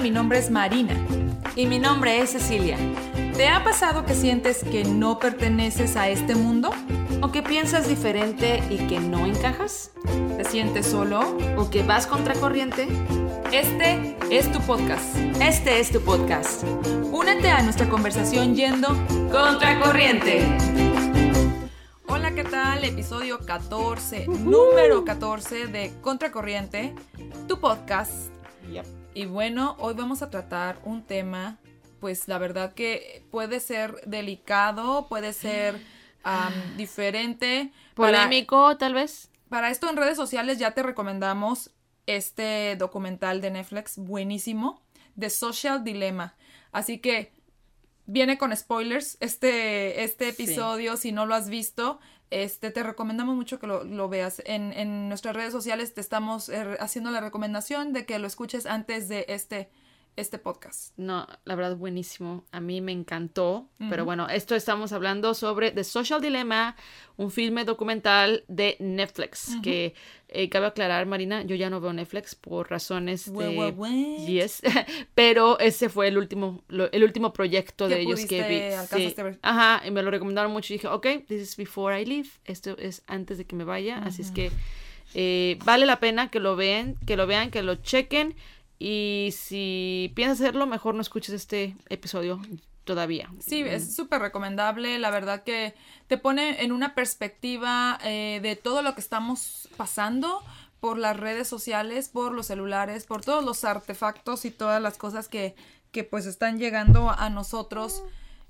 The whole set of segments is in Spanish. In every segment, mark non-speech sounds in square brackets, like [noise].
mi nombre es Marina. Y mi nombre es Cecilia. ¿Te ha pasado que sientes que no perteneces a este mundo? ¿O que piensas diferente y que no encajas? ¿Te sientes solo? ¿O que vas contracorriente? Este es tu podcast. Este es tu podcast. Únete a nuestra conversación yendo contracorriente. Hola, ¿qué tal? Episodio 14, número 14 de Contracorriente, tu podcast. Y bueno, hoy vamos a tratar un tema, pues la verdad que puede ser delicado, puede ser [gasps] diferente. Polémico, Para, tal vez. para esto en redes sociales ya te recomendamos este documental de Netflix buenísimo, The Social Dilemma. Así que viene con spoilers este, este Sí. episodio, si no lo has visto. Este, te recomendamos mucho que lo, lo veas. En, en nuestras redes sociales te estamos eh, haciendo la recomendación de que lo escuches antes de este, este podcast. No, la verdad, buenísimo. A mí me encantó. Pero bueno, esto estamos hablando sobre The Social Dilemma, un filme documental de Netflix. Que eh, cabe aclarar, Marina, yo ya no veo Netflix por razones de. what? Yes. [laughs] Pero ese fue el último, lo- el último proyecto ¿Qué de ellos que vi. Sí. ver? Ajá, y me lo recomendaron mucho y dije, ok, this is before I leave. Esto es antes de que me vaya. Así es que eh, vale la pena que lo vean, que lo vean, que lo chequen. Y si piensas hacerlo, mejor no escuches este episodio todavía. Sí, es súper recomendable. La verdad que te pone en una perspectiva eh, de todo lo que estamos pasando por las redes sociales, por los celulares, por todos los artefactos y todas las cosas que, que pues están llegando a nosotros.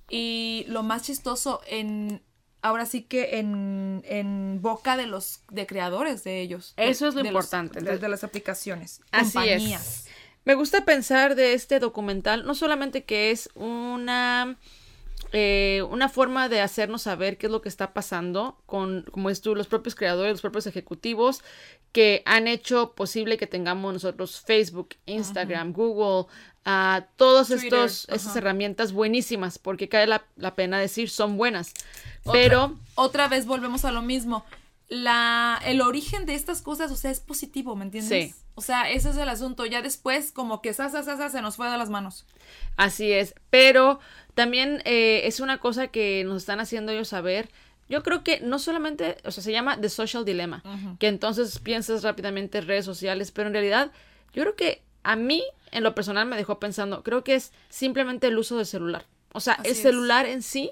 Y lo más chistoso en... Ahora sí que en, en boca de los de creadores de ellos. de- Eso es lo de los- importante. de, de las aplicaciones. Así compañías. es. Me gusta pensar de este documental, no solamente que es una, eh, una forma de hacernos saber qué es lo que está pasando con, como es tú, los propios creadores, los propios ejecutivos que han hecho posible que tengamos nosotros Facebook, Instagram, Google, todos Twitter, estos, estas herramientas buenísimas, porque cae la, la pena decir son buenas. Otra- Pero otra vez volvemos a lo mismo. La, el origen de estas cosas, o sea, es positivo, ¿me entiendes? Sí. O sea, ese es el asunto. Ya después, como que sa, sa, sa, sa, se nos fue de las manos. Así es, pero también eh, es una cosa que nos están haciendo ellos saber. Yo creo que no solamente, o sea, se llama The Social Dilemma, que entonces piensas rápidamente en redes sociales, pero en realidad yo creo que a mí, en lo personal, me dejó pensando, creo que es simplemente el uso del celular. O sea, Así el es. celular en sí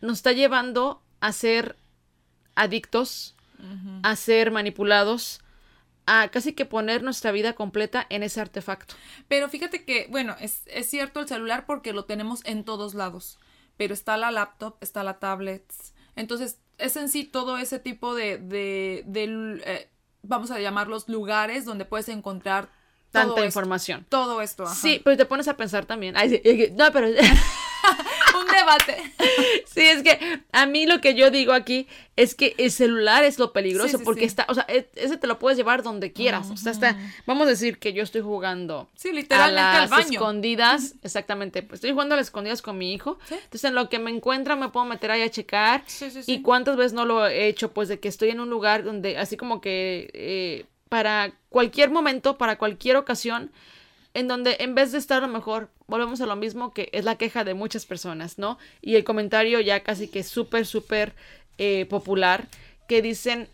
nos está llevando a ser adictos, a ser manipulados, a casi que poner nuestra vida completa en ese artefacto. Pero fíjate que, bueno, es, es cierto el celular porque lo tenemos en todos lados. Pero está la laptop, está la tablet. Entonces, es en sí todo ese tipo de, de, de, eh, vamos a llamarlos lugares donde puedes encontrar todo Tanta esto. información. Todo esto, ajá. Sí, pero te pones a pensar también. Ay, sí, no, pero [laughs] debate. [laughs] sí, es que a mí lo que yo digo aquí es que el celular es lo peligroso Sí, sí, porque sí. está, o sea, e- ese te lo puedes llevar donde quieras. O sea, está, vamos a decir que yo estoy jugando Sí, a literalmente al las baño. escondidas, exactamente, pues estoy jugando a las escondidas con mi hijo. Entonces, en lo que me encuentra me puedo meter ahí a checar. Sí, sí, sí. Y cuántas veces no lo he hecho, pues de que estoy en un lugar donde, así como que eh, para cualquier momento, para cualquier ocasión, en donde en vez de estar a lo mejor, volvemos a lo mismo que es la queja de muchas personas, ¿no? Y el comentario ya casi que súper, súper eh, popular, que dicen,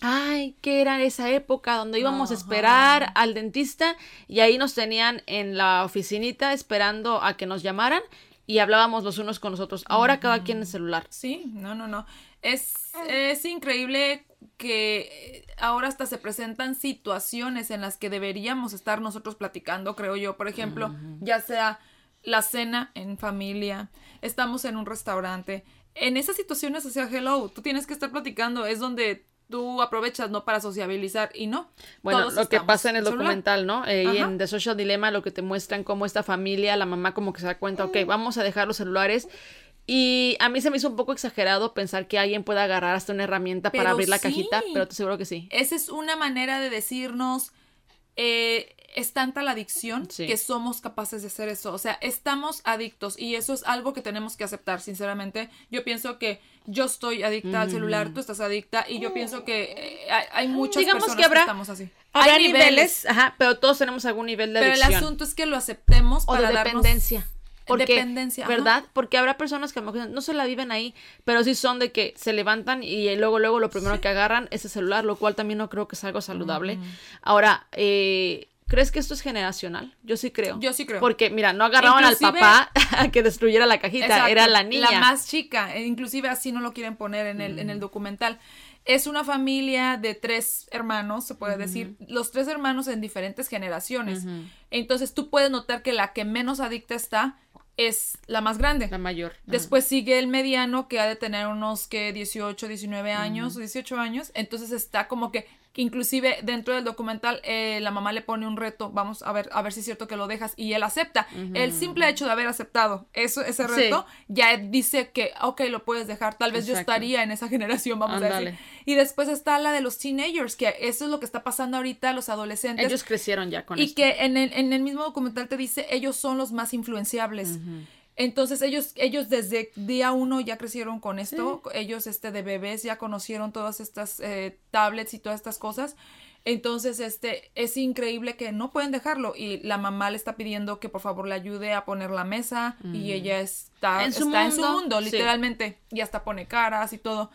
ay, que era esa época donde íbamos a esperar al dentista y ahí nos tenían en la oficinita esperando a que nos llamaran y hablábamos los unos con los otros. Ahora cada quien en el celular. Sí, no, no, no. Es, es increíble que eh, ahora hasta se presentan situaciones en las que deberíamos estar nosotros platicando, creo yo. Por ejemplo, ya sea la cena en familia, estamos en un restaurante. En esas situaciones, sea, hello, tú tienes que estar platicando, es donde tú aprovechas, ¿no? Para sociabilizar y no. Bueno, todos lo que pasa en el celular. documental, ¿no? Eh, y en The Social Dilemma lo que te muestran cómo esta familia, la mamá como que se da cuenta, ok, vamos a dejar los celulares. Y a mí se me hizo un poco exagerado pensar que alguien pueda agarrar hasta una herramienta para abrir la cajita, pero te seguro que sí. Esa es una manera de decirnos, eh, es tanta la adicción Sí. que somos capaces de hacer eso. O sea, estamos adictos y eso es algo que tenemos que aceptar, sinceramente. Yo pienso que yo estoy adicta al celular, tú estás adicta y yo pienso que eh, hay, hay muchas Digamos personas que habrá- estamos así. Habrá Hay niveles, ajá, pero todos tenemos algún nivel de pero el adicción. asunto es que lo aceptemos o para de darnos- dependencia. Porque, Dependencia, ajá. ¿verdad? Porque habrá personas que a lo mejor no se la viven ahí, pero sí son de que se levantan y luego, luego lo primero que agarran es el celular, lo cual también no creo que es algo saludable. Ahora, eh, ¿crees que esto es generacional? Yo sí creo. Yo sí creo. Porque, mira, no agarraban Inclusive- al papá [laughs] a que destruyera la cajita, Exacto, era la niña. La más chica, e inclusive así no lo quieren poner en el, en el documental. Es una familia de tres hermanos, se puede decir, los tres hermanos en diferentes generaciones. Entonces tú puedes notar que la que menos adicta está es la más grande. La mayor. Ajá. Después sigue el mediano que ha de tener unos que 18, 19 años, 18 años. Entonces está como que que inclusive dentro del documental eh, la mamá le pone un reto, vamos a ver a ver si es cierto que lo dejas y él acepta. El simple hecho de haber aceptado eso ese Sí. reto ya dice que ok, lo puedes dejar. Tal vez yo estaría en esa [laughs] generación, vamos a decir. Y después está la de los teenagers, que eso es lo que está pasando ahorita los adolescentes. Ellos crecieron ya con Y esto. que en el, en el mismo documental te dice, ellos son los más influenciables. Entonces ellos, ellos desde día uno ya crecieron con esto, ellos este de bebés ya conocieron todas estas eh, tablets y todas estas cosas. Entonces, este, es increíble que no pueden dejarlo y la mamá le está pidiendo que por favor le ayude a poner la mesa y ella está, En su está en su mundo, mundo, sí. literalmente, y hasta pone caras y todo.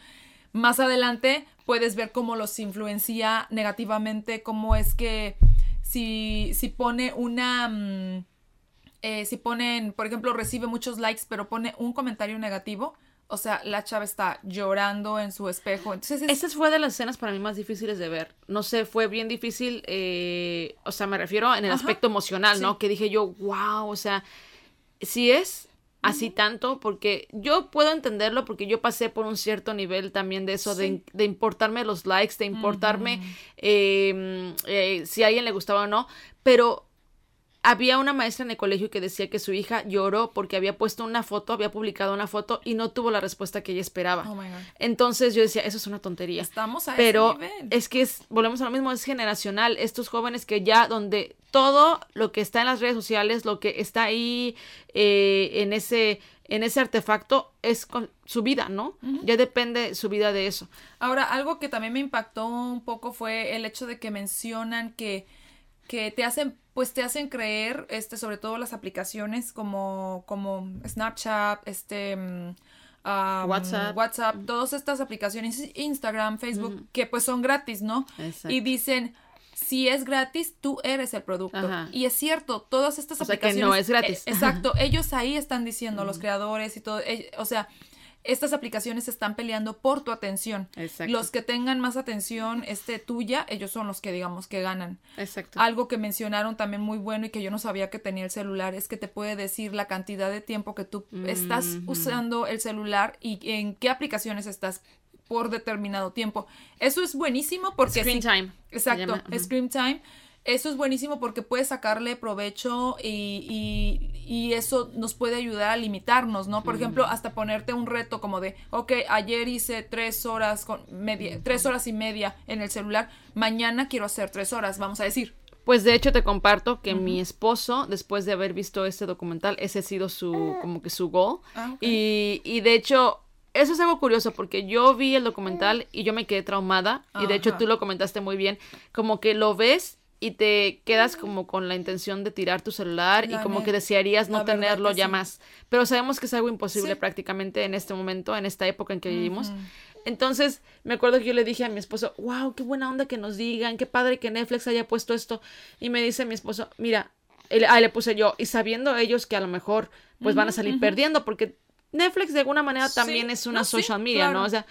Más adelante puedes ver cómo los influencia negativamente, cómo es que si, si pone una... mm, eh, si ponen, por ejemplo, recibe muchos likes, pero pone un comentario negativo, o sea, la chava está llorando en su espejo. Entonces, es- Esta fue de las escenas para mí más difíciles de ver. No sé, fue bien difícil, eh, o sea, me refiero en el Ajá, aspecto emocional, ¿no? Que dije yo, wow, o sea, si es así tanto, porque yo puedo entenderlo porque yo pasé por un cierto nivel también de eso, de, Sí. de importarme los likes, de importarme eh, eh, si a alguien le gustaba o no, pero había una maestra en el colegio que decía que su hija lloró porque había puesto una foto, había publicado una foto y no tuvo la respuesta que ella esperaba. Oh my God. Entonces yo decía, eso es una tontería. estamos a Pero ese nivel. es que es, volvemos a lo mismo, es generacional. Estos jóvenes que ya donde todo lo que está en las redes sociales, lo que está ahí eh, en ese en ese artefacto es con su vida, ¿no? Ya depende su vida de eso. Ahora, algo que también me impactó un poco fue el hecho de que mencionan que, que te hacen, pues te hacen creer, este, sobre todo las aplicaciones como, como Snapchat, este mm, ah, WhatsApp. WhatsApp, todas estas aplicaciones, Instagram, Facebook, que pues son gratis, ¿no? Exacto. Y dicen, si es gratis, tú eres el producto. Ajá. Y es cierto, todas estas O sea, que aplicaciones. no es gratis. eh, exacto, ellos ahí están diciendo, los creadores y todo. eh, o sea, estas aplicaciones están peleando por tu atención. Exacto. Los que tengan más atención este, tuya, ellos son los que digamos que ganan. Exacto. Algo que mencionaron también muy bueno y que yo no sabía que tenía el celular es que te puede decir la cantidad de tiempo que tú estás usando el celular y en qué aplicaciones estás por determinado tiempo. Eso es buenísimo porque Screen si- time. Exacto. Ujú. Screen Time. Eso es buenísimo porque puedes sacarle provecho y, y- y eso nos puede ayudar a limitarnos, ¿no? Por ejemplo, hasta ponerte un reto como de, ok, ayer hice tres horas, con media, tres horas y media en el celular, mañana quiero hacer tres horas, vamos a decir. Pues de hecho te comparto que mi esposo, después de haber visto este documental, ese ha sido su, como que su goal. Ah, y, y de hecho, eso es algo curioso porque yo vi el documental y yo me quedé traumada. Y de hecho tú lo comentaste muy bien. Como que lo ves y te quedas como con la intención de tirar tu celular y como que desearías no tenerlo ya sí. más. Pero sabemos que es algo imposible Sí. prácticamente en este momento, en esta época en que vivimos. Entonces, me acuerdo que yo le dije a mi esposo, wow, qué buena onda que nos digan, qué padre que Netflix haya puesto esto. Y me dice mi esposo, mira, él- ah, le puse yo, y sabiendo ellos que a lo mejor pues van a salir perdiendo, porque Netflix de alguna manera Sí, también es una no, social media, ¿no? O sea,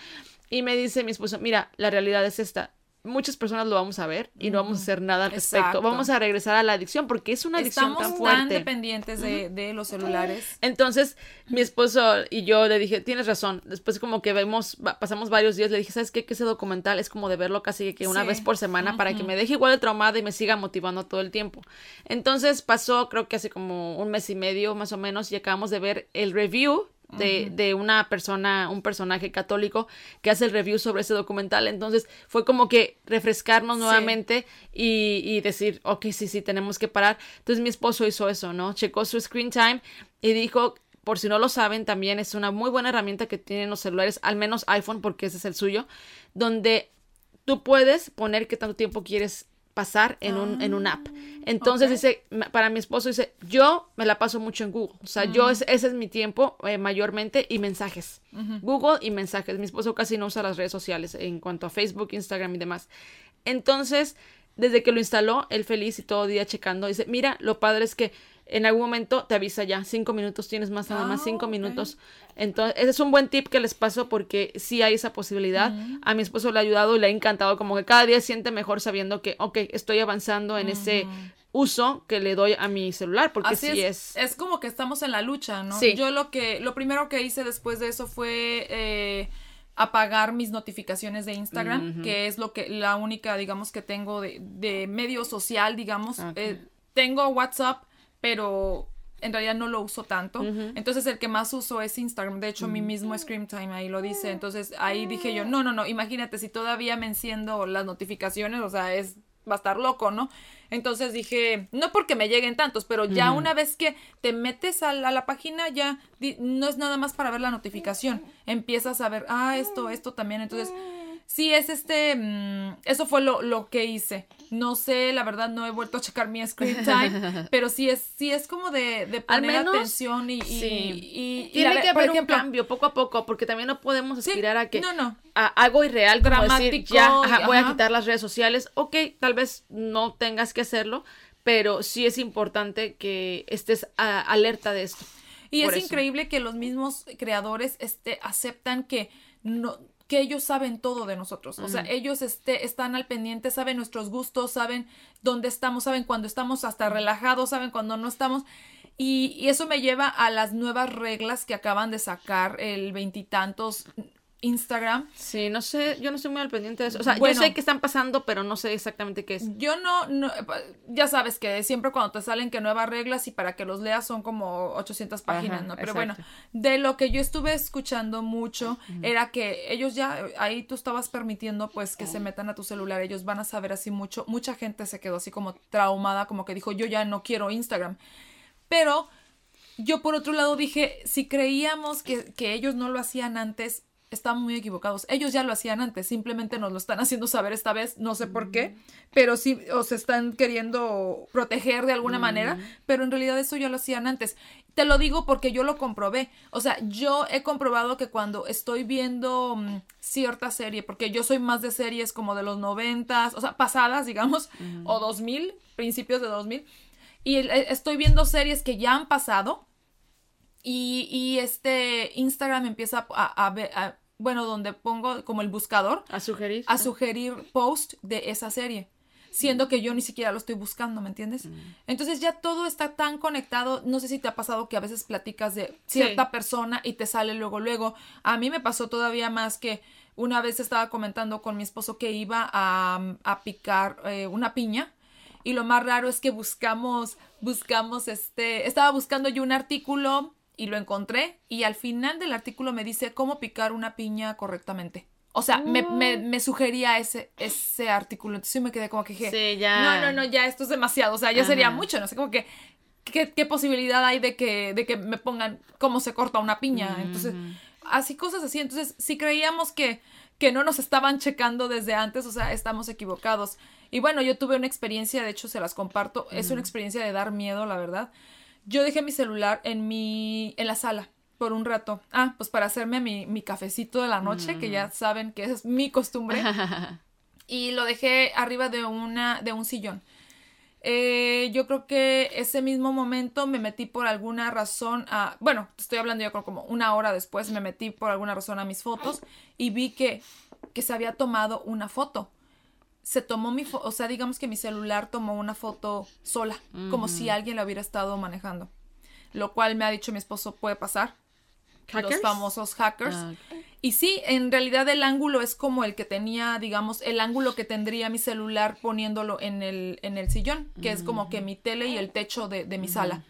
y me dice mi esposo, mira, la realidad es esta. Muchas personas lo vamos a ver y no vamos a hacer nada al respecto. Exacto. Vamos a regresar a la adicción porque es una adicción Estamos tan tan, fuerte. dependientes de, de los celulares. Entonces, mi esposo y yo le dije, tienes razón. Después como que vemos, pasamos varios días, le dije, ¿sabes qué? Que ese documental es como de verlo casi que una Sí. vez por semana para que me deje igual de traumada y me siga motivando todo el tiempo. Entonces pasó, creo que hace como un mes y medio más o menos, y acabamos de ver el review de, de, una persona, un personaje católico que hace el review sobre ese documental. Entonces fue como que refrescarnos nuevamente y, y, decir, ok, sí, sí, tenemos que parar. Entonces mi esposo hizo eso, ¿no? Checó su screen time y dijo, por si no lo saben, también es una muy buena herramienta que tienen los celulares, al menos iPhone, porque ese es el suyo, donde tú puedes poner qué tanto tiempo quieres pasar en un, en un app. Ah, Entonces dice, para mi esposo dice, yo me la paso mucho en Google. O sea, yo ese es mi tiempo eh, mayormente y mensajes. Google y mensajes. Mi esposo casi no usa las redes sociales en cuanto a Facebook, Instagram y demás. Entonces, desde que lo instaló, él feliz y todo día checando, dice, mira, lo padre es que en algún momento te avisa ya, cinco minutos, tienes más nada más, cinco ah, minutos. Entonces, ese es un buen tip que les paso porque sí hay esa posibilidad. A mi esposo le ha ayudado y le ha encantado, como que cada día siente mejor sabiendo que, ok, estoy avanzando en ese uso que le doy a mi celular, porque Así sí es, es, como que estamos en la lucha, ¿no? Sí. Yo lo que, lo primero que hice después de eso fue... Eh, apagar mis notificaciones de Instagram, que es lo que la única, digamos, que tengo de, de medio social, digamos. Eh, tengo WhatsApp, pero en realidad no lo uso tanto. Entonces el que más uso es Instagram. De hecho, mi mismo Scream Time ahí lo dice. Entonces ahí dije yo, no, no, no, imagínate si todavía me enciendo las notificaciones, o sea, es va a estar loco, ¿no? Entonces dije, no porque me lleguen tantos, pero ya una vez que te metes a la, a la, página, ya no es nada más para ver la notificación. Empiezas a ver, ah, esto, esto también. Entonces sí es este, mm, eso fue lo, lo, que hice. No sé, la verdad no he vuelto a checar mi screen time, [laughs] pero sí es, sí es como de, de poner atención y, y, tiene que haber un cambio poco a poco, porque también no podemos aspirar a que no, no. A algo irreal como Dramático, ya voy a quitar las redes sociales. Ok, tal vez no tengas que hacerlo, pero sí es importante que estés alerta de esto. Y es increíble que los mismos creadores este, aceptan que no que ellos saben todo de nosotros. O sea, ellos este, están al pendiente, saben nuestros gustos, saben dónde estamos, saben cuando estamos hasta relajados, saben cuando no estamos. Y, y eso me lleva a las nuevas reglas que acaban de sacar el veintitantos Instagram. Sí, no sé, yo no estoy muy al pendiente de eso. O sea, yo sé que están pasando, pero no sé exactamente qué es. Yo no, no, ya sabes que siempre cuando te salen que nuevas reglas y para que los leas son como 800 páginas, ¿no? Pero bueno, de lo que yo estuve escuchando mucho era que ellos ya, ahí tú estabas permitiendo pues que se metan a tu celular, ellos van a saber así mucho, mucha gente se quedó así como traumada, como que dijo, yo ya no quiero Instagram. Pero yo por otro lado dije, si creíamos que, que ellos no lo hacían antes, están muy equivocados. Ellos ya lo hacían antes, simplemente nos lo están haciendo saber esta vez, no sé por qué, pero sí o se están queriendo proteger de alguna manera, pero en realidad eso ya lo hacían antes. Te lo digo porque yo lo comprobé. O sea, yo he comprobado que cuando estoy viendo mm, cierta serie, porque yo soy más de series como de los noventas, o sea, pasadas, digamos, o dos mil, principios de dos mil, y estoy viendo series que ya han pasado, y, y este Instagram empieza a, a ver, bueno, donde pongo como el buscador. A sugerir. A sugerir post de esa serie. Siendo que yo ni siquiera lo estoy buscando, ¿me entiendes? Mm. Entonces ya todo está tan conectado. No sé si te ha pasado que a veces platicas de cierta persona y te sale luego, luego. A mí me pasó todavía más que una vez estaba comentando con mi esposo que iba a, a picar eh, una piña y lo más raro es que buscamos, buscamos este, estaba buscando yo un artículo y lo encontré y al final del artículo me dice cómo picar una piña correctamente. O sea, me, me, me, sugería ese, ese artículo. Entonces yo me quedé como que dije, ya. no, no, no, ya esto es demasiado. O sea, ya sería mucho. No sé, como que, ¿qué, ¿qué, posibilidad hay de que, de que me pongan cómo se corta una piña? Entonces, así cosas así. Entonces, si creíamos que, que no nos estaban checando desde antes, o sea, estamos equivocados. Y bueno, yo tuve una experiencia, de hecho se las comparto. Es una experiencia de dar miedo, la verdad yo dejé mi celular en mi, en la sala por un rato. Ah, pues para hacerme mi, mi cafecito de la noche, que ya mm. saben que esa es mi costumbre. [laughs] y lo dejé arriba de una, de un sillón. Eh, yo creo que ese mismo momento me metí por alguna razón a, bueno, estoy hablando yo como una hora después, me metí por alguna razón a mis fotos y vi que, que se había tomado una foto se tomó mi foto, o sea, digamos que mi celular tomó una foto sola, como si alguien la hubiera estado manejando. Lo cual me ha dicho mi esposo puede pasar. Los famosos hackers. Ah, Y sí, en realidad el ángulo es como el que tenía, digamos, el ángulo que tendría mi celular poniéndolo en el, en el sillón, que es como que mi tele y el techo de, de mi sala.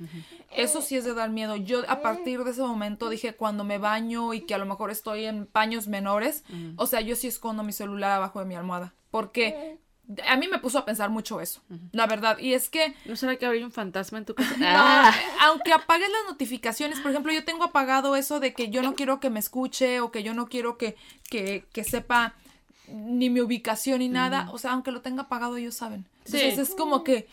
Eso sí es de dar miedo. Yo a partir de ese momento dije, cuando me baño y que a lo mejor estoy en paños menores, o sea, yo sí escondo mi celular abajo de mi almohada. Porque a mí me puso a pensar mucho eso, la verdad. Y es que... ¿No será que habría un fantasma en tu casa? No, Ah. aunque apagues las notificaciones, por ejemplo, yo tengo apagado eso de que yo no quiero que me escuche o que yo no quiero que, que, que sepa ni mi ubicación ni nada. O sea, aunque lo tenga apagado, ellos saben. Entonces Sí. es como que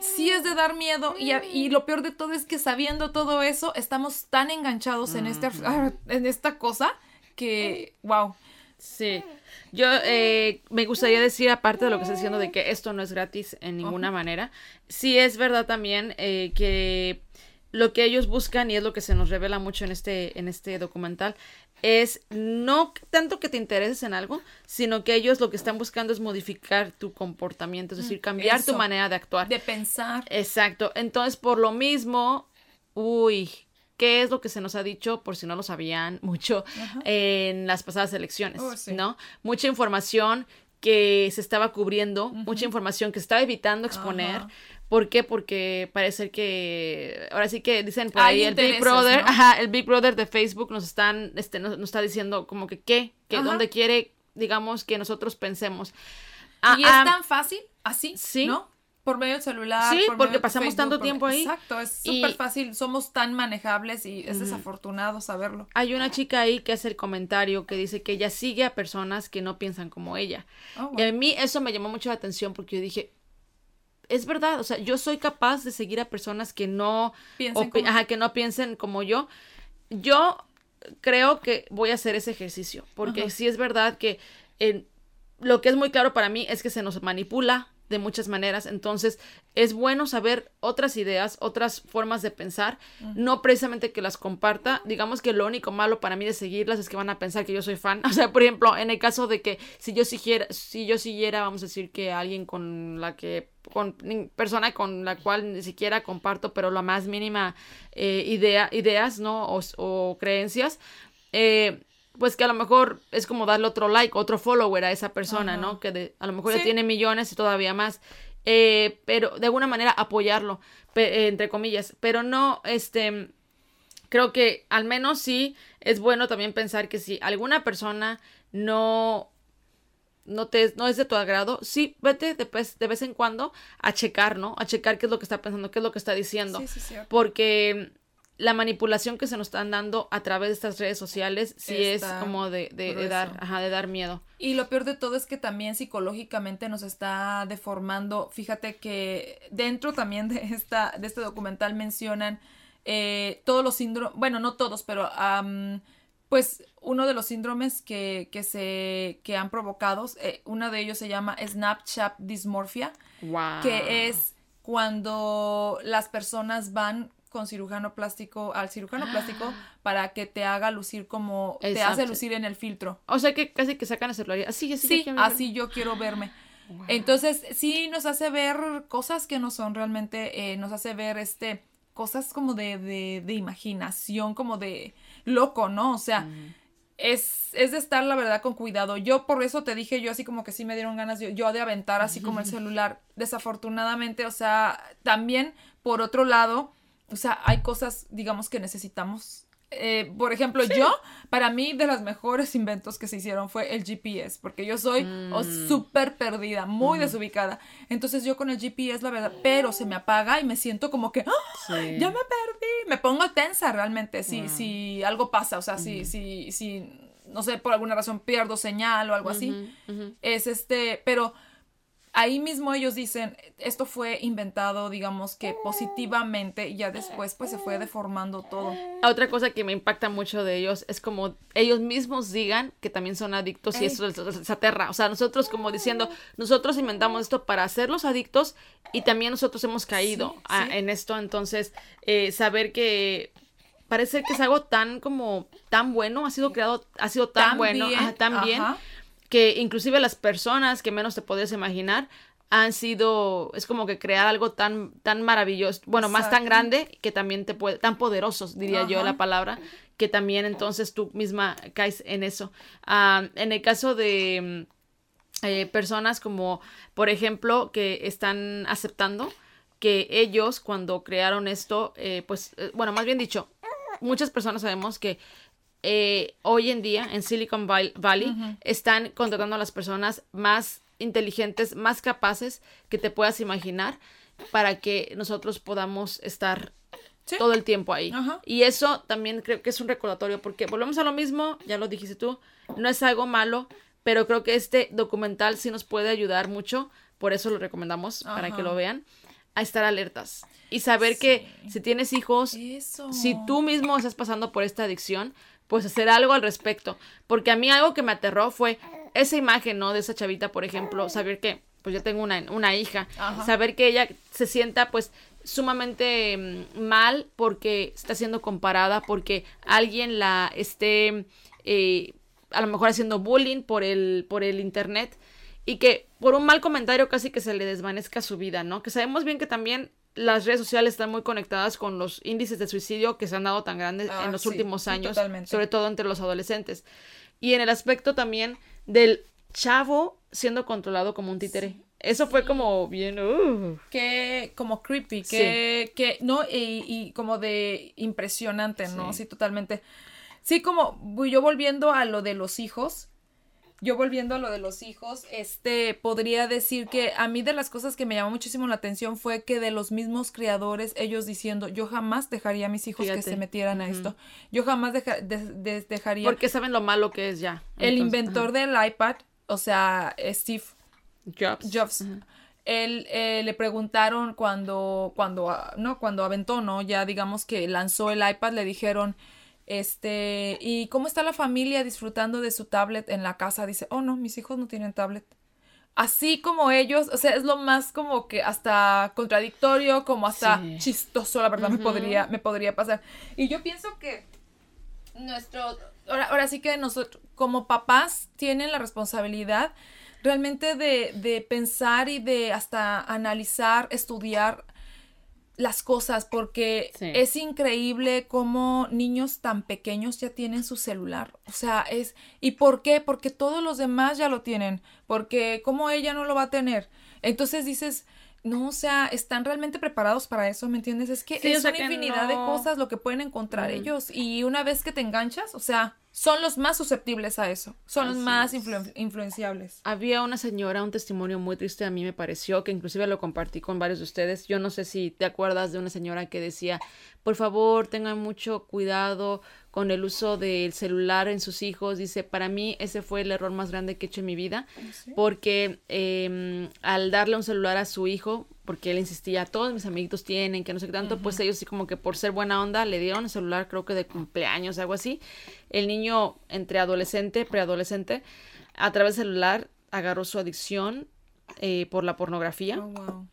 sí es de dar miedo y, y lo peor de todo es que sabiendo todo eso, estamos tan enganchados en, este, en esta cosa que, wow. Sí. Yo eh, me gustaría decir, aparte de lo que está diciendo, de que esto no es gratis en ninguna manera, sí es verdad también eh, que lo que ellos buscan, y es lo que se nos revela mucho en este, en este documental, es no tanto que te intereses en algo, sino que ellos lo que están buscando es modificar tu comportamiento, es decir, cambiar tu manera de actuar. De pensar. Exacto. Entonces, por lo mismo, uy, ¿qué es lo que se nos ha dicho, por si no lo sabían [laughs] mucho, en las pasadas elecciones? Oh, sí. ¿No? Mucha información que se estaba cubriendo, mucha información que se estaba evitando exponer. Ajá. ¿Por qué? Porque parece que ahora sí que dicen por Hay ahí el Big Brother, ¿no? ajá, el Big Brother de Facebook nos están, este, nos, nos está diciendo como que qué, que Ajá. dónde quiere, digamos, que nosotros pensemos. Ah, y es ah, tan fácil, así, sí. ¿no? Por medio del celular. Sí, por porque medio pasamos tanto por tiempo ahí. Exacto, es súper fácil. Somos tan manejables y es desafortunado saberlo. Hay una chica ahí que hace el comentario que dice que ella sigue a personas que no piensan como ella. Oh, Y a mí eso me llamó mucho la atención porque yo dije, es verdad, o sea, yo soy capaz de seguir a personas que no, Piensen como- ajá, que no piensen como yo. Yo creo que voy a hacer ese ejercicio porque Ajá. sí es verdad que en- lo que es muy claro para mí es que se nos manipula de muchas maneras, entonces es bueno saber otras ideas, otras formas de pensar, no precisamente que las comparta, digamos que lo único malo para mí de seguirlas es que van a pensar que yo soy fan, [laughs] o sea, por ejemplo, en el caso de que si yo siguiera, si yo siguiera, vamos a decir que alguien con la que, con persona con la cual ni siquiera comparto, pero la más mínima eh, idea, ideas, ¿no? O, o creencias, eh, pues que a lo mejor es como darle otro like, otro follower a esa persona, Ajá. ¿no? Que de- a lo mejor ya tiene millones y todavía más. Eh, pero de alguna manera apoyarlo, pe- eh, entre comillas. Pero no, este, creo que al menos sí es bueno también pensar que si alguna persona no no te no es de tu agrado, sí, vete de, vez- de vez en cuando a checar, ¿no? A checar qué es lo que está pensando, qué es lo que está diciendo Sí, sí, porque la manipulación que se nos están dando a través de estas redes sociales sí es como de, de- dar, ajá, de dar miedo. Y lo peor de todo es que también psicológicamente nos está deformando. Fíjate que dentro también de esta, de este documental mencionan eh, todos los síndromes, bueno, no todos, pero pues uno de los síndromes que, que se que han provocado, eh, uno de ellos se llama Snapchat Dysmorphia, Wow. que es cuando las personas van con cirujano plástico al cirujano plástico para que te haga lucir como te hace lucir en el filtro. O sea que casi que sacan el celular y así, así. Sí, así yo quiero verme. Entonces, sí nos hace ver cosas que no son realmente, eh, nos hace ver este, cosas como de, de, de imaginación, como de loco, ¿no? O sea, es, es de estar, la verdad, con cuidado. Yo por eso te dije, yo así como que sí me dieron ganas yo, yo de aventar así como el [laughs] celular. Desafortunadamente, o sea, también, por otro lado, o sea, hay cosas, digamos, que necesitamos. Eh, por ejemplo, yo, para mí, de los mejores inventos que se hicieron fue el GPS, porque yo soy oh, súper perdida, muy desubicada. Entonces yo con el GPS, la verdad, pero se me apaga y me siento como que, ¡ah! Sí. ya me perdí. Me pongo tensa realmente si, si algo pasa, o sea, si, si, si, no sé, por alguna razón pierdo señal o algo así. Es este, pero ahí mismo ellos dicen, esto fue inventado, digamos que positivamente, y ya después pues se fue deformando todo. Otra cosa que me impacta mucho de ellos es como ellos mismos digan que también son adictos y eso les, aterra. O sea, nosotros como diciendo, nosotros inventamos esto para hacerlos adictos y también nosotros hemos caído Sí, a- sí. en esto. Entonces, eh, saber que parece que es algo tan como tan bueno, ha sido creado, ha sido tan, Tan bueno, bien, ajá, tan bien. Que inclusive las personas que menos te podías imaginar han sido, es como que crear algo tan, tan maravilloso, bueno, más tan grande que también te puede, tan poderosos, diría yo la palabra, que también entonces tú misma caes en eso. Ah, en el caso de mm, eh, personas como, por ejemplo, que están aceptando que ellos cuando crearon esto, eh, pues, eh, bueno, más bien dicho, muchas personas sabemos que eh, hoy en día en Silicon Val- Valley están contratando a las personas más inteligentes, más capaces que te puedas imaginar para que nosotros podamos estar Sí. todo el tiempo ahí. Y eso también creo que es un recordatorio porque volvemos a lo mismo, ya lo dijiste tú, no es algo malo, pero creo que este documental sí nos puede ayudar mucho, por eso lo recomendamos para que lo vean, a estar alertas y saber que si tienes hijos, Eso. si tú mismo estás pasando por esta adicción, pues hacer algo al respecto. Porque a mí algo que me aterró fue esa imagen, ¿no? De esa chavita, por ejemplo, saber que, pues yo tengo una, una hija, Ajá. saber que ella se sienta, pues, sumamente mm, mal porque está siendo comparada, porque alguien la esté, eh, a lo mejor haciendo bullying por el, por el internet y que por un mal comentario casi que se le desvanezca su vida, ¿no? Que sabemos bien que también las redes sociales están muy conectadas con los índices de suicidio que se han dado tan grandes Ah, en los sí, últimos años, sobre todo entre los adolescentes. Y en el aspecto también del chavo siendo controlado como un títere. Eso fue como bien... uh. que como creepy, que, que no, y, y como de impresionante, ¿no? Sí. Sí, totalmente. Sí, como yo volviendo a lo de los hijos, yo volviendo a lo de los hijos, este, podría decir que a mí de las cosas que me llamó muchísimo la atención fue que de los mismos creadores, ellos diciendo, yo jamás dejaría a mis hijos que se metieran a esto, yo jamás deja- de- de- dejaría... Porque saben lo malo que es ya. el inventor del iPad, o sea, Steve ajá. Jobs. Jobs. Él eh, le preguntaron cuando, cuando, ah, no, cuando aventó, ¿no? Ya digamos que lanzó el iPad, le dijeron, este, ¿y cómo está la familia disfrutando de su tablet en la casa? Dice, oh no, mis hijos no tienen tablet. Así como ellos, o sea, es lo más como que hasta contradictorio, como hasta Sí. chistoso, la verdad, me podría, me podría pasar. Y yo pienso que nuestro, ahora, ahora sí que nosotros, como papás, tienen la responsabilidad realmente de, de pensar y de hasta analizar, estudiar las cosas, porque Sí. es increíble cómo niños tan pequeños ya tienen su celular. O sea, es... ¿Y por qué? Porque todos los demás ya lo tienen. Porque ¿cómo ella no lo va a tener? Entonces dices... No, o sea, están realmente preparados para eso, ¿me entiendes? Es que Sí, o es sea una que infinidad de cosas lo que pueden encontrar Mm. ellos. Y una vez que te enganchas, o sea, son los más susceptibles a eso. Son los más es. influ- influenciables. Había una señora, un testimonio muy triste a mí me pareció, que inclusive lo compartí con varios de ustedes. Yo no sé si te acuerdas de una señora que decía, por favor, tengan mucho cuidado con el uso del celular en sus hijos. Dice, para mí ese fue el error más grande que he hecho en mi vida, porque eh, al darle un celular a su hijo, porque él insistía, todos mis amiguitos tienen, que no sé qué tanto, pues ellos sí como que por ser buena onda le dieron el celular, creo que de cumpleaños, algo así. El niño entre adolescente, preadolescente, a través del celular agarró su adicción eh, por la pornografía Oh, wow.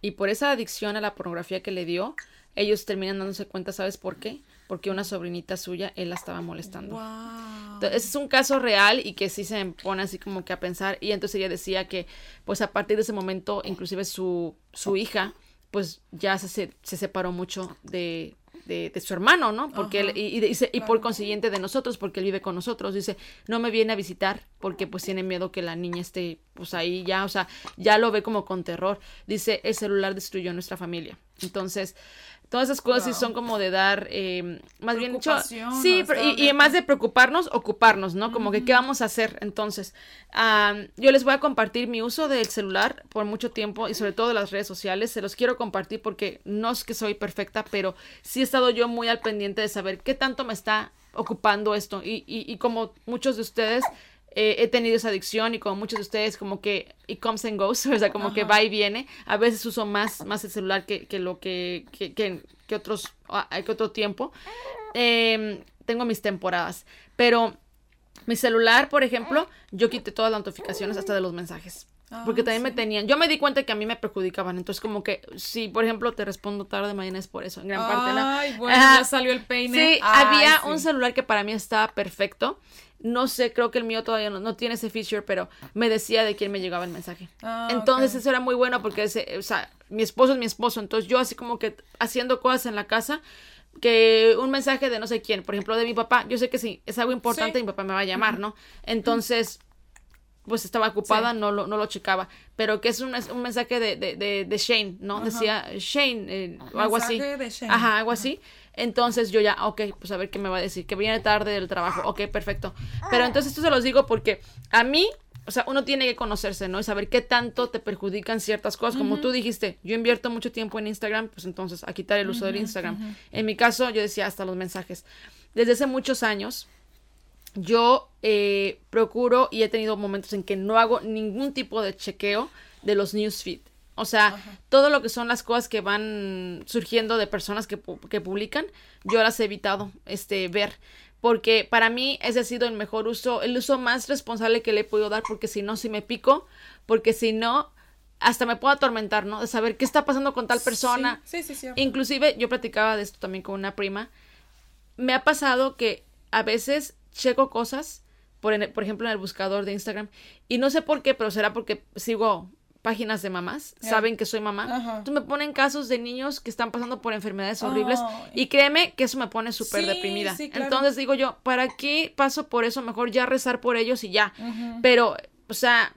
y por esa adicción a la pornografía que le dio, ellos terminan dándose cuenta, ¿sabes por qué? Porque una sobrinita suya, él la estaba molestando. Wow. Entonces, ese es un caso real y que sí se pone así como que a pensar. Y entonces ella decía que, pues a partir de ese momento, inclusive su, su hija, pues ya se, se, se separó mucho de, de, de su hermano, ¿no? Porque él, y, y dice, y por consiguiente de nosotros, porque él vive con nosotros. Dice, no me viene a visitar porque pues tiene miedo que la niña esté pues ahí ya, o sea, ya lo ve como con terror. Dice, el celular destruyó nuestra familia. Entonces, todas esas cosas sí son como de dar, eh, más bien dicho, sí, pero- y, y donde- más de preocuparnos, ocuparnos, ¿no? Como que, ¿qué vamos a hacer? Entonces, yo les voy a compartir mi uso del celular por mucho tiempo y sobre todo de las redes sociales. Se los quiero compartir porque no es que soy perfecta, pero sí he estado yo muy al pendiente de saber qué tanto me está ocupando esto. Y, y, y como muchos de ustedes, eh, he tenido esa adicción y como muchos de ustedes, como que it comes and goes, [laughs] o sea, como que Ajá. va y viene. A veces uso más, más el celular que, que lo que, que, que, que otros, ah, que otro tiempo. Em, tengo mis temporadas, pero mi celular, por ejemplo, yo quité todas las notificaciones hasta de los mensajes. Ah, Porque también me sí. tenían, yo me di cuenta que a mí me perjudicaban, entonces como que si por ejemplo te respondo tarde mañana es por eso, en gran parte, ¿no? Ay, bueno, ya salió el peine. Sí, Ay, había sí. un celular que para mí estaba perfecto. No sé, creo que el mío todavía no, tiene ese feature, pero me decía de quién me llegaba el mensaje. Ah, entonces eso era muy bueno porque, ese, o sea, mi esposo es mi esposo, entonces yo así como que haciendo cosas en la casa, que un mensaje de no sé quién, por ejemplo, de mi papá, yo sé que sí, es algo importante, Sí. mi papá me va a llamar, ¿no? Entonces, pues estaba ocupada, Sí. no, lo, no lo checaba, pero que es un, es un mensaje de, de, de, de Shane, ¿no? Ajá. Decía Shane, eh, o algo así. De Shane. Ajá, algo así. Entonces yo ya, ok, pues a ver qué me va a decir, que viene tarde del trabajo, ok, perfecto. Pero entonces esto se los digo porque a mí, o sea, uno tiene que conocerse, ¿no? Y saber qué tanto te perjudican ciertas cosas. Como tú dijiste, yo invierto mucho tiempo en Instagram, pues entonces a quitar el uso del Instagram. En mi caso, yo decía hasta los mensajes. Desde hace muchos años, yo eh, procuro y he tenido momentos en que no hago ningún tipo de chequeo de los newsfeed. O sea, todo lo que son las cosas que van surgiendo de personas que, que publican, yo las he evitado este, ver. Porque para mí ese ha sido el mejor uso, el uso más responsable que le he podido dar, porque si no, si me pico, porque si no, hasta me puedo atormentar, ¿no? De saber qué está pasando con tal persona. Sí, sí, sí. Inclusive yo platicaba de esto también con una prima. Me ha pasado que a veces checo cosas, por, en- por ejemplo en el buscador de Instagram, y no sé por qué, pero será porque sigo páginas de mamás, saben que soy mamá. Ajá. Entonces me ponen casos de niños que están pasando por enfermedades horribles y créeme que eso me pone súper Sí, deprimida. sí, claro. Entonces digo yo, ¿para qué paso por eso? Mejor ya rezar por ellos y ya. Pero, o sea,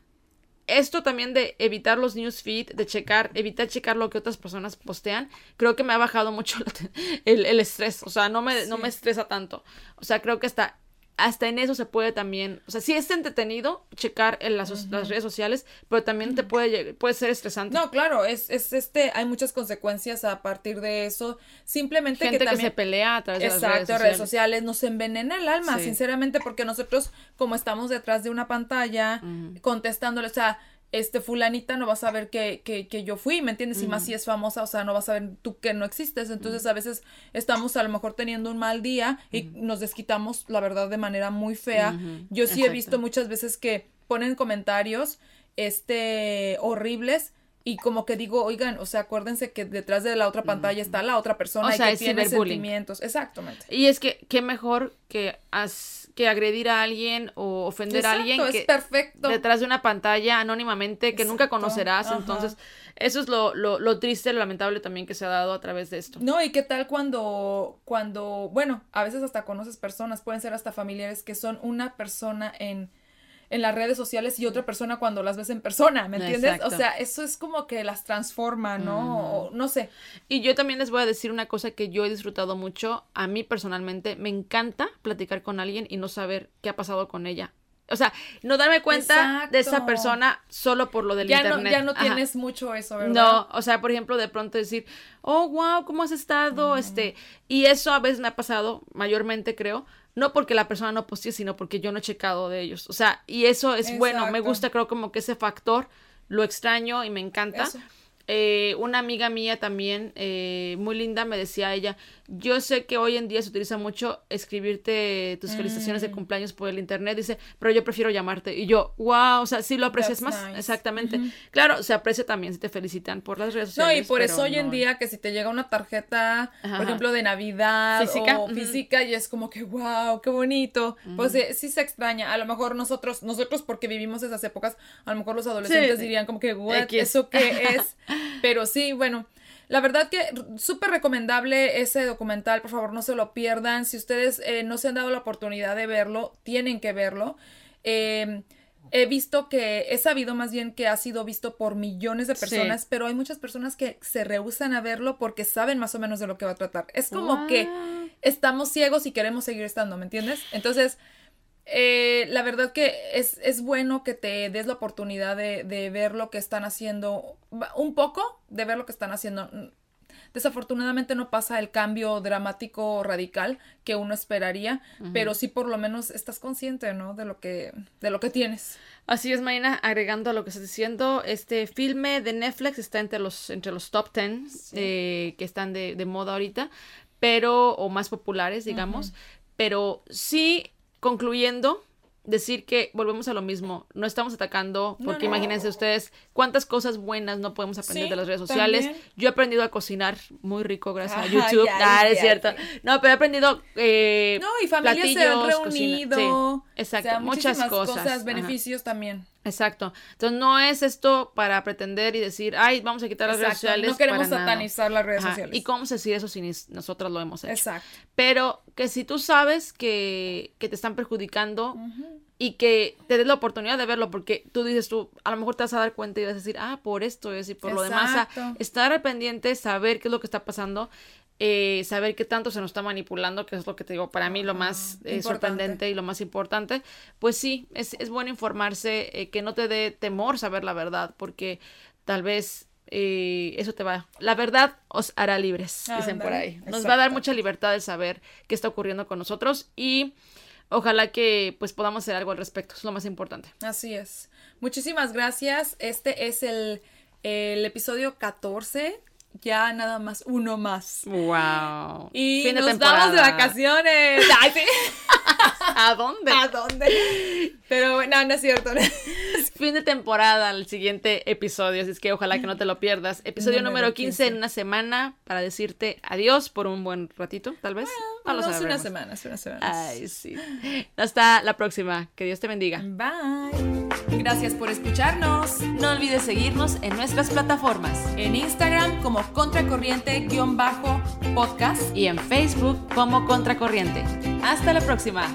esto también de evitar los newsfeed, de checar, evitar checar lo que otras personas postean, creo que me ha bajado mucho [laughs] el, el estrés. O sea, no me, no me estresa tanto. O sea, creo que hasta, hasta en eso se puede también, o sea, sí es entretenido checar en las, las redes sociales, pero también te puede, puede ser estresante. No, claro, es, es este, hay muchas consecuencias a partir de eso. Simplemente Gente que que, también. se pelea a través de las Exacto, redes redes sociales. sociales nos envenena el alma, Sí. sinceramente, porque nosotros, como estamos detrás de una pantalla, contestándole, o sea, este fulanita no va a saber que, que, que yo fui, ¿me entiendes? Y más si es famosa, o sea, no vas a ver tú que no existes. Entonces, a veces estamos a lo mejor teniendo un mal día y nos desquitamos, la verdad, de manera muy fea. Yo sí he visto muchas veces que ponen comentarios, este, horribles. Y como que digo, oigan, o sea, acuérdense que detrás de la otra pantalla está la otra persona O y sea, que es tiene sentimientos. Exactamente. Y es que, qué mejor que, as- que agredir a alguien o ofender a alguien Exacto, que es perfecto. detrás de una pantalla anónimamente que nunca conocerás. ajá. Entonces, eso es lo, lo, lo triste, lo lamentable también que se ha dado a través de esto. No, y qué tal cuando, cuando, bueno, a veces hasta conoces personas, pueden ser hasta familiares que son una persona en, en las redes sociales y otra persona cuando las ves en persona, ¿me entiendes? Exacto. O sea, eso es como que las transforma, ¿no? O, no sé. Y yo también les voy a decir una cosa que yo he disfrutado mucho. A mí personalmente me encanta platicar con alguien y no saber qué ha pasado con ella. O sea, no darme cuenta de esa persona solo por lo del Ya no, internet. ya no Ajá. tienes mucho eso, ¿verdad? No, o sea, por ejemplo, de pronto decir, oh, wow, ¿cómo has estado? Este, y eso a veces me ha pasado, mayormente creo, no porque la persona no postee, sino porque yo no he checado de ellos. O sea, y eso es bueno, me gusta, creo, como que ese factor lo extraño y me encanta. Eso. Eh, una amiga mía también, eh, muy linda, me decía ella, yo sé que hoy en día se utiliza mucho escribirte tus felicitaciones Mm. de cumpleaños por el internet, dice, pero yo prefiero llamarte. Y yo, wow, o sea, sí lo aprecias That's más, nice. exactamente. Ujú. Claro, se aprecia también si te felicitan por las redes No, sociales. y por eso hoy en no- día que si te llega una tarjeta, Ajá. por ejemplo, de Navidad Física, o ujú. física, y es como que, wow, qué bonito. Pues eh, sí se extraña. A lo mejor nosotros, nosotros porque vivimos esas épocas, a lo mejor los adolescentes Sí. dirían como que, what. ¿eso qué es? [laughs] Pero sí, bueno. La verdad que súper recomendable ese documental, por favor no se lo pierdan. Si ustedes eh, no se han dado la oportunidad de verlo, tienen que verlo. Eh, he visto que, he sabido más bien que ha sido visto por millones de Sí. personas, pero hay muchas personas que se rehusan a verlo porque saben más o menos de lo que va a tratar. Es como que Wow. estamos ciegos y queremos seguir estando, ¿me entiendes? Entonces, eh, la verdad que es, es bueno que te des la oportunidad de, de ver lo que están haciendo, un poco de ver lo que están haciendo. Desafortunadamente no pasa el cambio dramático radical que uno esperaría, pero sí por lo menos estás consciente, ¿no? De lo que, de lo que tienes. Así es, Marina, agregando a lo que estás diciendo, este filme de Netflix está entre los, entre los top 10 eh, que están de, de moda ahorita, pero, o más populares, digamos, pero sí, concluyendo, decir que volvemos a lo mismo, no estamos atacando, porque no. imagínense ustedes cuántas cosas buenas no podemos aprender Sí, de las redes sociales. también. Yo he aprendido a cocinar muy rico gracias a YouTube. ay, Ah, es cierto. No, pero he aprendido eh, No, y familias se han platillos, reunido. Sí, exacto, O sea, muchas cosas. Ajá. beneficios también. Exacto. Entonces no es esto para pretender y decir, ay, vamos a quitar las redes Exacto, sociales. No queremos para nada". satanizar las redes Ajá, sociales. ¿Y cómo a decir eso si ni nosotros lo hemos hecho? Exacto. Pero que si tú sabes que, que te están perjudicando y que te des la oportunidad de verlo, porque tú dices tú, a lo mejor te vas a dar cuenta y vas a decir, ah, por esto es y por lo demás. O sea, estar al pendiente, saber qué es lo que está pasando, eh, saber qué tanto se nos está manipulando, que es lo que te digo, para mí lo más eh, Importante. sorprendente y lo más importante, pues sí, es, es bueno informarse, eh, que no te dé temor saber la verdad, porque tal vez eh, eso te va. La verdad os hará libres, dicen por ahí. Nos va a dar mucha libertad de saber qué está ocurriendo con nosotros y ojalá que pues podamos hacer algo al respecto, es lo más importante. Así es. Muchísimas gracias. Este es el, el episodio 14. Ya nada más uno más. Wow. Y Fin de nos temporada. vamos de vacaciones. [laughs] [laughs] [laughs] ¿A dónde? ¿A dónde? Pero bueno, no, no es cierto. Fin de temporada, el siguiente episodio, así es que ojalá que no te lo pierdas. Episodio número, Número 15, 15. en una semana para decirte adiós por un buen ratito, tal vez. no lo Vamos sabemos. unas semanas, unas semanas. Ay, sí. Hasta la próxima. Que Dios te bendiga. Bye. Gracias por escucharnos. No olvides seguirnos en nuestras plataformas En Instagram como contracorriente-podcast. y en Facebook como Contracorriente. Hasta la próxima.